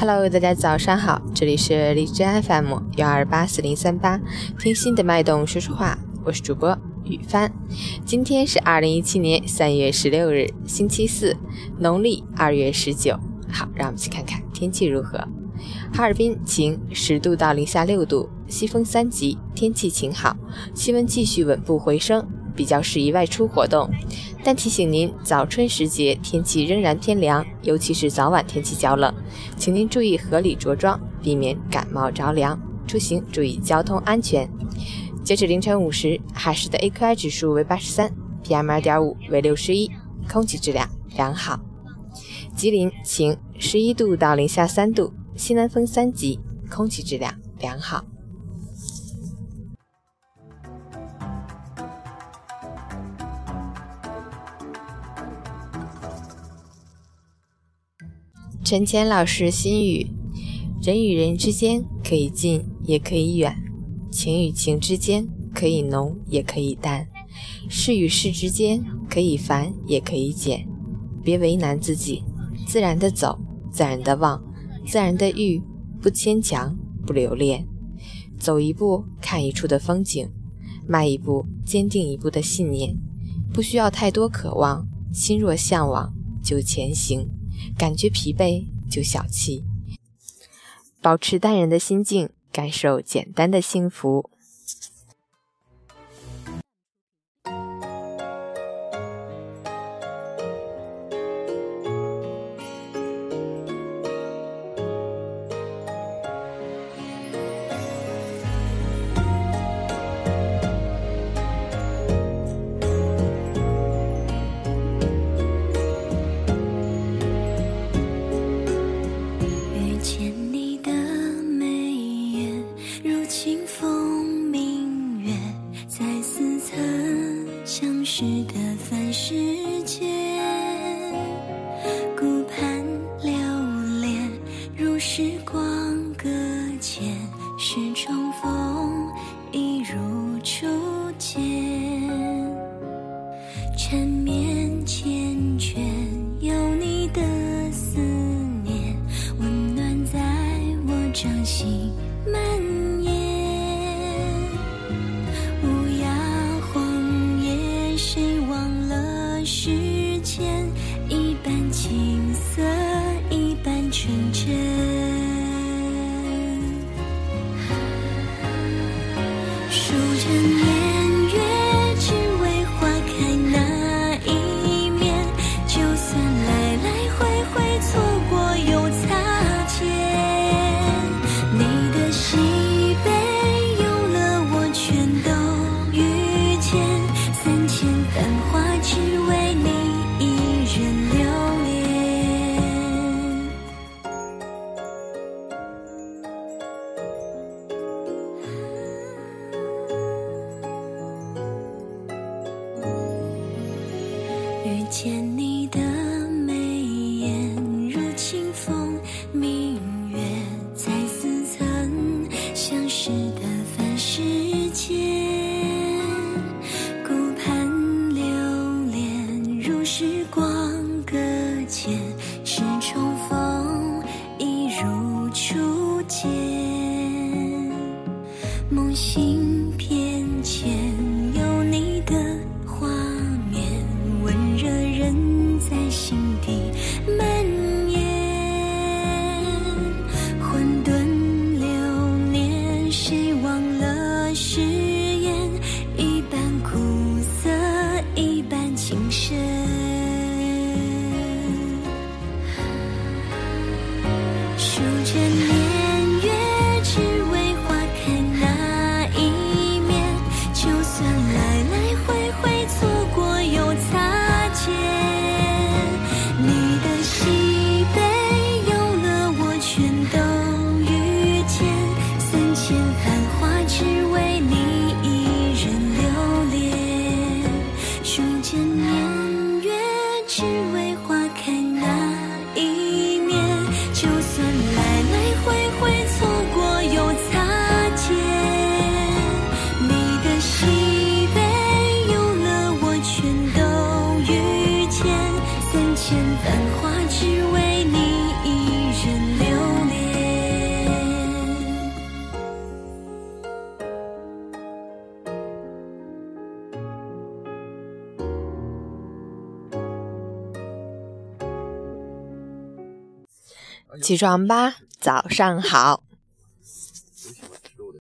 Hello，大家早上好，这里是荔枝 FM 幺二八四零三八，听心的脉动说说话，我是主播雨帆。今天是二零一七年三月十六日，星期四，农历二月十九。好，让我们去看看天气如何。哈尔滨晴，十度到零下六度，西风三级，天气晴好，气温继续稳步回升。比较适宜外出活动，但提醒您，早春时节天气仍然偏凉，尤其是早晚天气较冷，请您注意合理着装，避免感冒着凉。出行注意交通安全。截止凌晨五时，哈市的 AQI 指数为八十三，PM 二点五为六十一，空气质量良好。吉林晴，十一度到零下三度，西南风三级，空气质量良好。陈谦老师心语：人与人之间可以近，也可以远；情与情之间可以浓，也可以淡；事与事之间可以繁，也可以简。别为难自己，自然的走，自然的忘，自然的遇，不牵强，不留恋。走一步看一处的风景，迈一步坚定一步的信念。不需要太多渴望，心若向往就前行。感觉疲惫就小气，保持淡然的心境，感受简单的幸福。时光搁浅是重逢见你的眉眼如清风，明月在似曾相识的凡世间，顾盼流连如时光搁浅，是重逢，一如初见，梦醒片。起床吧，早上好。